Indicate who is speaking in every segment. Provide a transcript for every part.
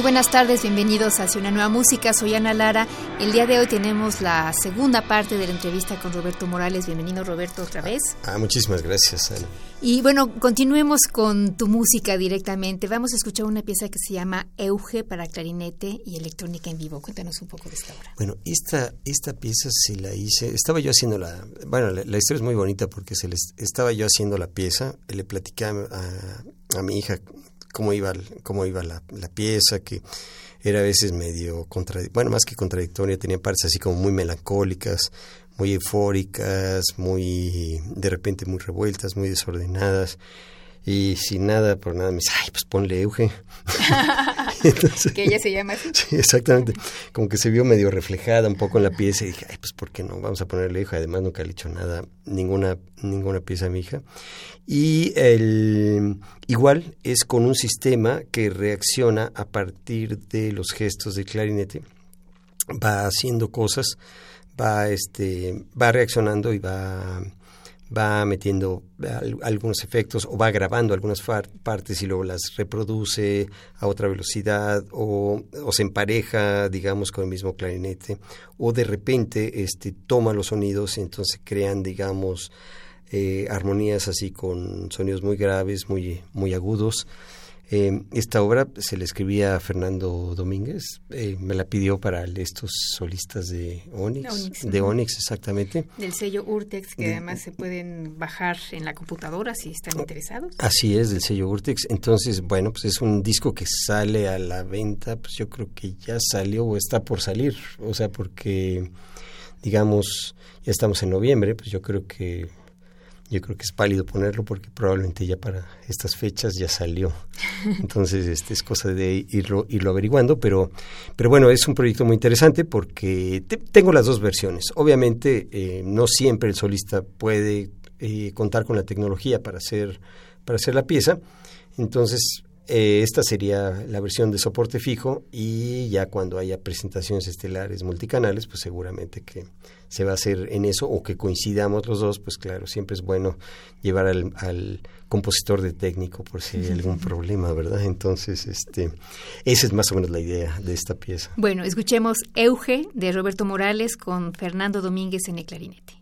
Speaker 1: Muy buenas tardes, bienvenidos Hacia una nueva música. Soy Ana Lara. El día de hoy tenemos la segunda parte de la entrevista con Roberto Morales. Bienvenido, Roberto, otra vez.
Speaker 2: Ah, muchísimas gracias, Ana.
Speaker 1: Y bueno, continuemos con tu música directamente. Vamos a escuchar una pieza que se llama Euge para clarinete y electrónica en vivo. Cuéntanos un poco de esta obra.
Speaker 2: Bueno, esta, esta pieza se la hice, estaba yo haciendo la, bueno, la, historia es muy bonita porque se les, estaba yo haciendo la pieza, le platicaba a, a mi hija cómo iba, cómo iba la, la pieza, que era a veces medio contradictoria, bueno, más que contradictoria, tenía partes así como muy melancólicas, muy eufóricas, muy, de repente muy revueltas, muy desordenadas. Y sin nada, por nada, me dice, ay, pues ponle Euge.
Speaker 1: que ella se llama así.
Speaker 2: Sí, exactamente. Como que se vio medio reflejada un poco en la pieza y dije, ay, pues ¿por qué no? Vamos a ponerle Euge. Además nunca le he hecho nada, ninguna, ninguna pieza a mi hija. Y el, igual es con un sistema que reacciona a partir de los gestos del clarinete. Va haciendo cosas, va, este, va reaccionando y va va metiendo algunos efectos o va grabando algunas partes y luego las reproduce a otra velocidad o, o, se empareja, digamos, con el mismo clarinete o de repente este, toma los sonidos y entonces crean, digamos, eh, armonías así con sonidos muy graves, muy, muy agudos. Eh, esta obra se le escribía a Fernando Domínguez, eh, me la pidió para estos solistas de Onyx, de Onyx exactamente.
Speaker 1: Del sello Urtex, que además se pueden bajar en la computadora si están interesados.
Speaker 2: Así es, del sello Urtex. Entonces, bueno, pues es un disco que sale a la venta, pues yo creo que ya salió o está por salir, o sea, porque, digamos, ya estamos en noviembre, pues yo creo que yo creo que es pálido ponerlo porque probablemente ya para estas fechas ya salió. Entonces, este es cosa de irlo, irlo averiguando, pero, pero bueno, es un proyecto muy interesante porque tengo las dos versiones. Obviamente, eh, no siempre el solista puede eh, contar con la tecnología para hacer, para hacer la pieza. Entonces, eh, esta sería la versión de soporte fijo y ya cuando haya presentaciones estelares multicanales, pues seguramente que se va a hacer en eso o que coincidamos los dos, pues claro, siempre es bueno llevar al, compositor de técnico por si hay algún problema, ¿verdad? Entonces, este, esa es más o menos la idea de esta pieza.
Speaker 1: Bueno, escuchemos Euge de Roberto Morales con Fernando Domínguez en el clarinete.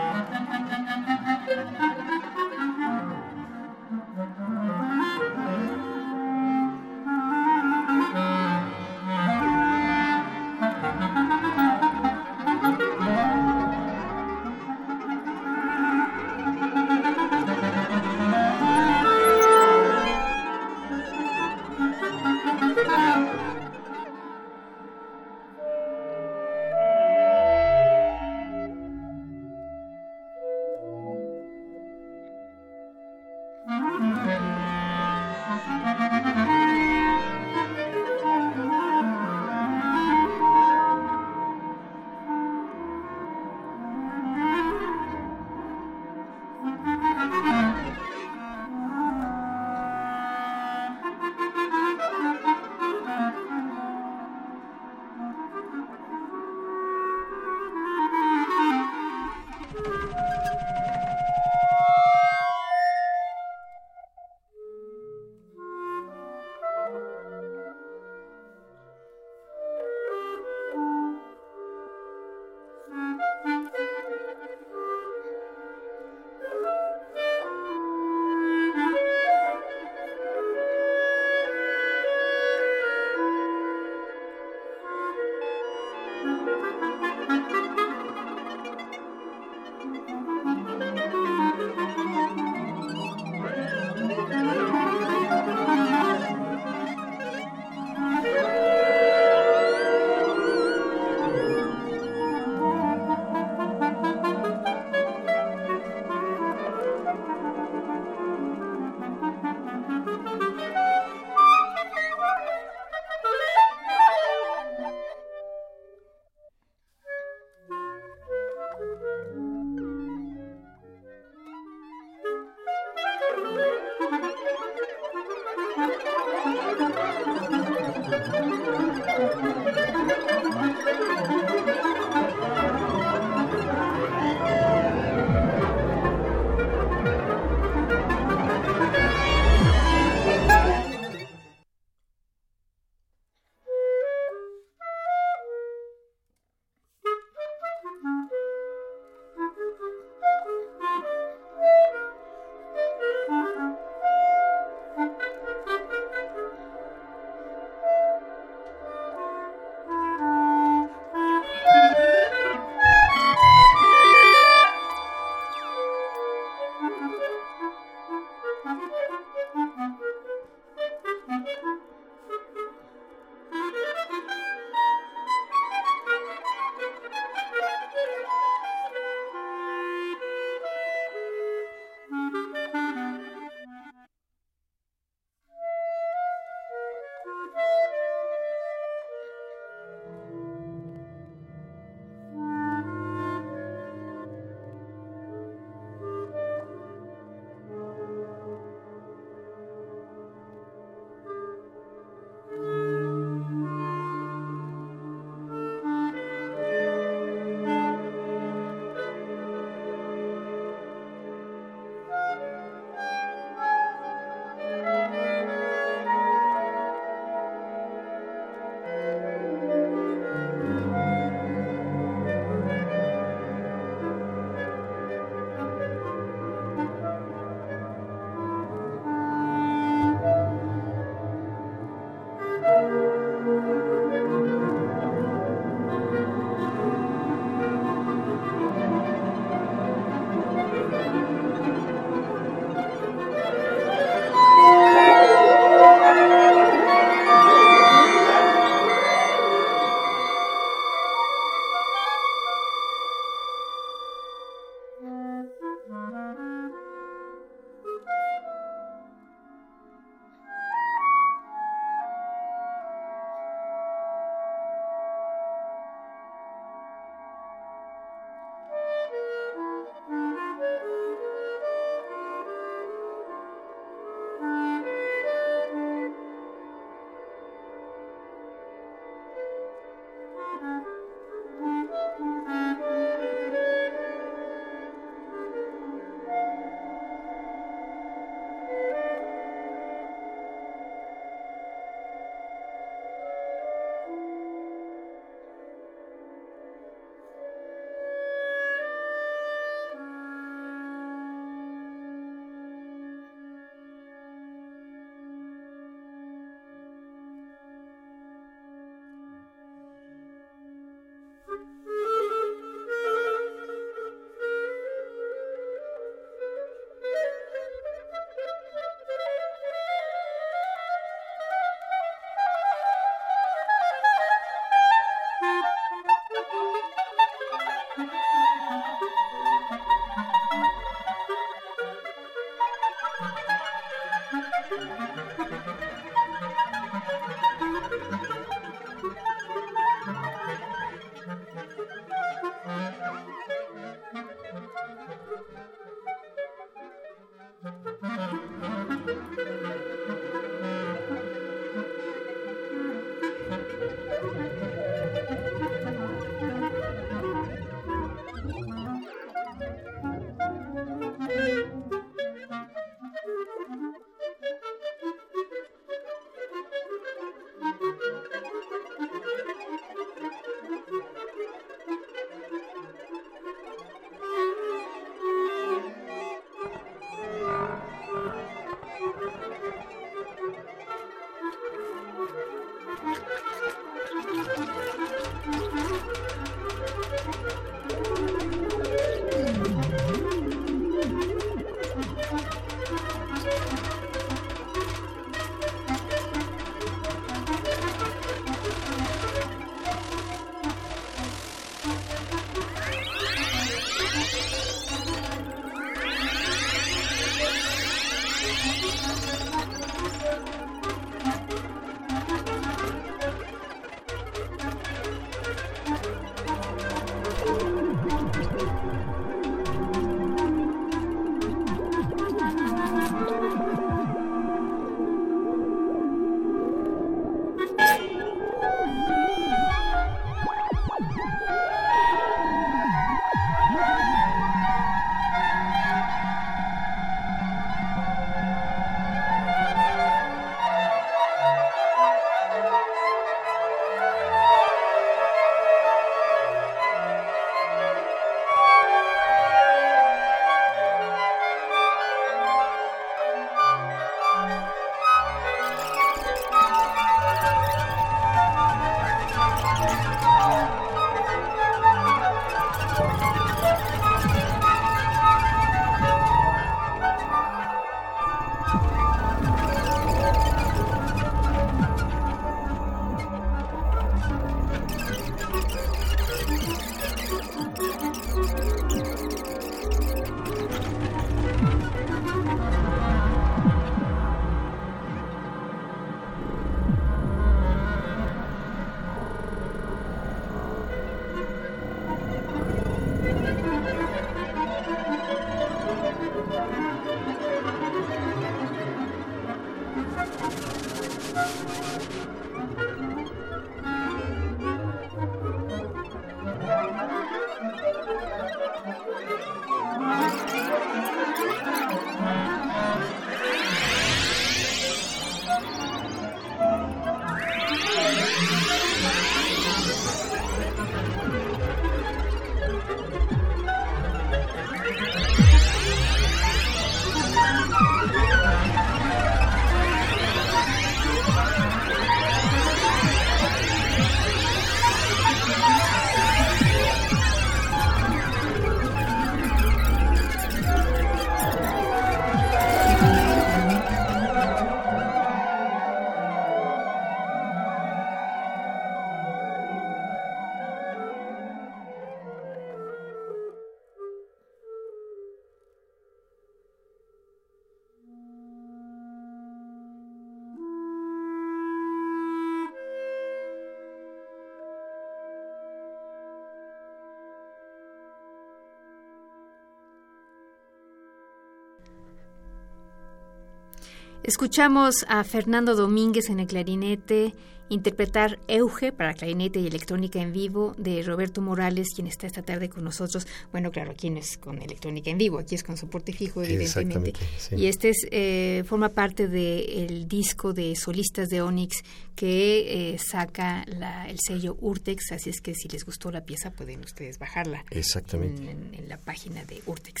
Speaker 1: Escuchamos a Fernando Domínguez en el clarinete, interpretar Euge para clarinete y electrónica en vivo de Roberto Morales, quien está esta tarde con nosotros. Bueno, claro, aquí no es con electrónica en vivo, aquí es con soporte fijo, evidentemente. Y este es, eh, forma parte del disco de solistas de Onyx que eh, saca el sello Urtex, así es que si les gustó la pieza pueden ustedes bajarla.
Speaker 2: Exactamente.
Speaker 1: En, la página de Urtex.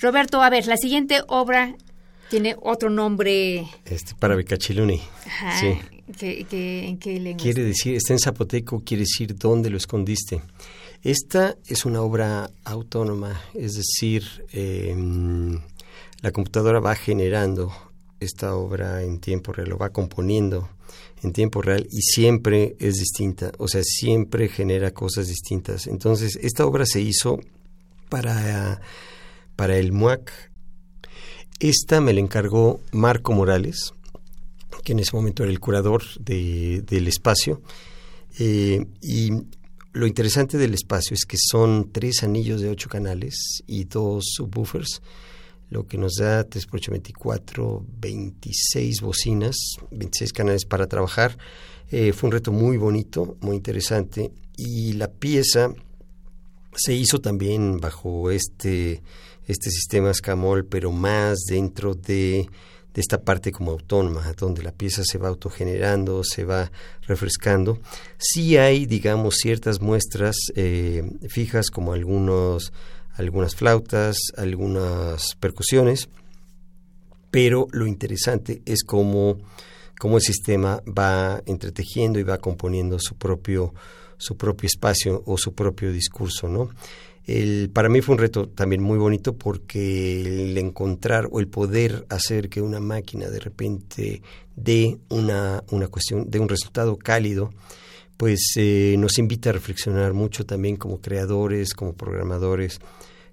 Speaker 1: Roberto, a ver, la siguiente obra tiene otro nombre.
Speaker 2: Este, para Becachiluni.
Speaker 1: sí. ¿En qué lengua?
Speaker 2: Quiere decir, está en zapoteco, quiere decir dónde lo escondiste. Esta es una obra autónoma, es decir, em, la computadora va generando esta obra en tiempo real, lo va componiendo en tiempo real y siempre es distinta, o sea, siempre genera cosas distintas. Entonces, esta obra se hizo para, para el MUAC. Esta me la encargó Marco Morales, que en ese momento era el curador del espacio. Eh, y lo interesante del espacio es que son tres anillos de ocho canales y dos subwoofers, lo que nos da 3 por 8, 24, 26 bocinas, 26 canales para trabajar. Eh, fue un reto muy bonito, muy interesante. Y la pieza se hizo también bajo este, este sistema Scamol, pero más dentro de de esta parte como autónoma, donde la pieza se va autogenerando, se va refrescando. Sí hay, digamos, ciertas muestras eh, fijas como algunos, algunas flautas, algunas percusiones, pero lo interesante es cómo, cómo el sistema va entretejiendo y va componiendo su propio, su propio espacio o su propio discurso, ¿no? El, para mí fue un reto también muy bonito porque el encontrar o el poder hacer que una máquina de repente dé una, una cuestión, de un resultado cálido, pues eh, nos invita a reflexionar mucho también como creadores, como programadores,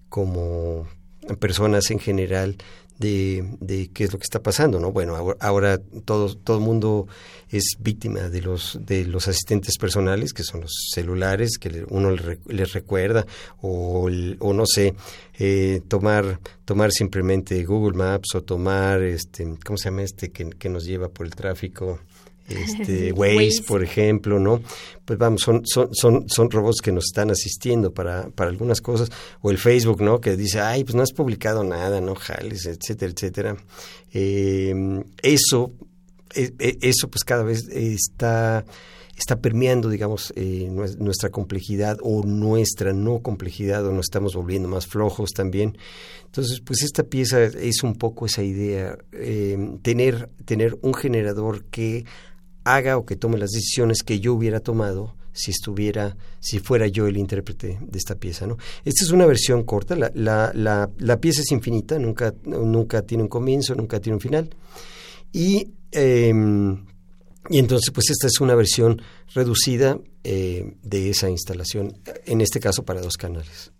Speaker 2: como personas en general de, de, qué es lo que está pasando, ¿no? Bueno, ahora, todo todo el mundo es víctima de los de los asistentes personales, que son los celulares, que uno les recuerda, o, o no sé, eh, tomar tomar simplemente Google Maps o tomar, este, ¿cómo se llama este que, que nos lleva por el tráfico? Este, Waze, por ejemplo, ¿no? Pues vamos, son, son, son, son robots que nos están asistiendo para, para algunas cosas, o el Facebook, ¿no? Que dice, ay, pues no has publicado nada, ¿no? Jales, etcétera, etcétera. Eh, eso, e, e, eso pues cada vez está está permeando, digamos, eh, nuestra complejidad o nuestra no complejidad o nos estamos volviendo más flojos también. Entonces, pues esta pieza es un poco esa idea, eh, tener, tener un generador que haga o que tome las decisiones que yo hubiera tomado si estuviera, si fuera yo el intérprete de esta pieza, ¿no? Esta es una versión corta, la, la, la, la pieza es infinita, nunca, nunca tiene un comienzo, nunca tiene un final. Y, em, y entonces, pues esta es una versión reducida eh, de esa instalación, en este caso para dos canales.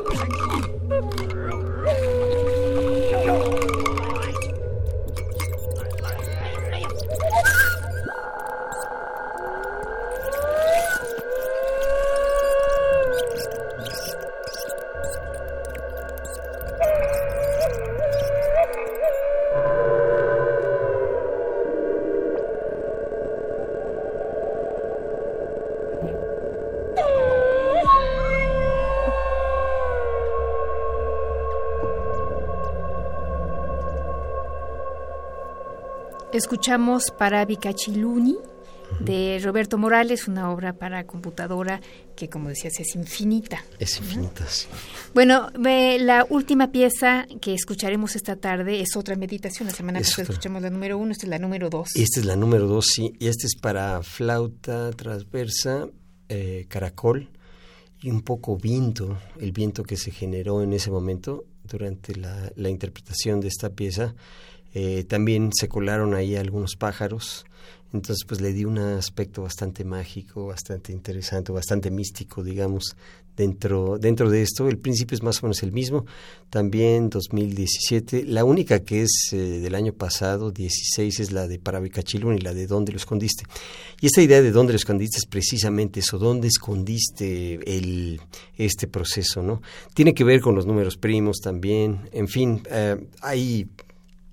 Speaker 2: Oh, my God.
Speaker 1: Escuchamos para Vicachiluni de Roberto Morales, una obra para computadora que, como decías, es infinita.
Speaker 2: Es infinita, sí.
Speaker 1: Bueno, la última pieza que escucharemos esta tarde es otra meditación. La semana pasada escuchamos la número uno, esta es la número dos.
Speaker 2: Esta es la número dos, sí. Y esta es para flauta transversa, eh, caracol y un poco viento, el viento que se generó en ese momento durante la, la interpretación de esta pieza. Eh, también se colaron ahí algunos pájaros entonces, pues le di un aspecto bastante mágico, bastante interesante, bastante místico, digamos, dentro, dentro de esto. El principio es más o menos el mismo. También 2017. La única que es eh, del año pasado, 16, es la de Parabicachilun y la de ¿Dónde lo escondiste? Y esta idea de ¿Dónde lo escondiste? es precisamente eso. ¿Dónde escondiste el, este proceso? no Tiene que ver con los números primos también. En fin, eh, hay,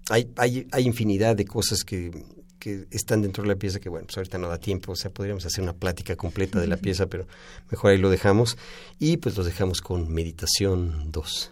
Speaker 2: hay, hay, hay infinidad de cosas que que están dentro de la pieza, que bueno, pues ahorita no da tiempo, o sea, podríamos hacer una plática completa de la pieza, pero mejor ahí lo dejamos. Y pues lo dejamos con Meditación 2.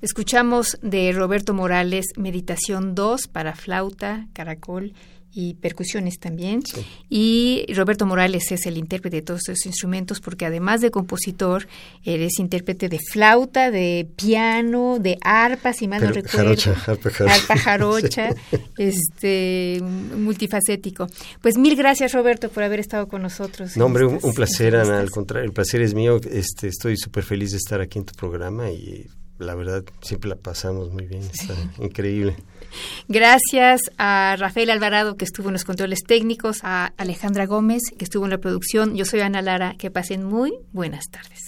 Speaker 1: Escuchamos de Roberto Morales Meditación 2 para flauta, caracol y percusiones también. Y Roberto Morales es el intérprete de todos estos instrumentos porque además de compositor, eres intérprete de flauta, de piano, de arpa, si mal no recuerdo. arpa jarocha. este, multifacético. Pues mil gracias Roberto por haber estado con nosotros.
Speaker 2: No, hombre, un, placer, Ana, al contrario, el placer es mío. Este, estoy súper feliz de estar aquí en tu programa y la verdad siempre la pasamos muy bien, está increíble.
Speaker 1: Gracias a Rafael Alvarado que estuvo en los controles técnicos, a Alejandra Gómez que estuvo en la producción. Yo soy Ana Lara, que pasen muy buenas tardes.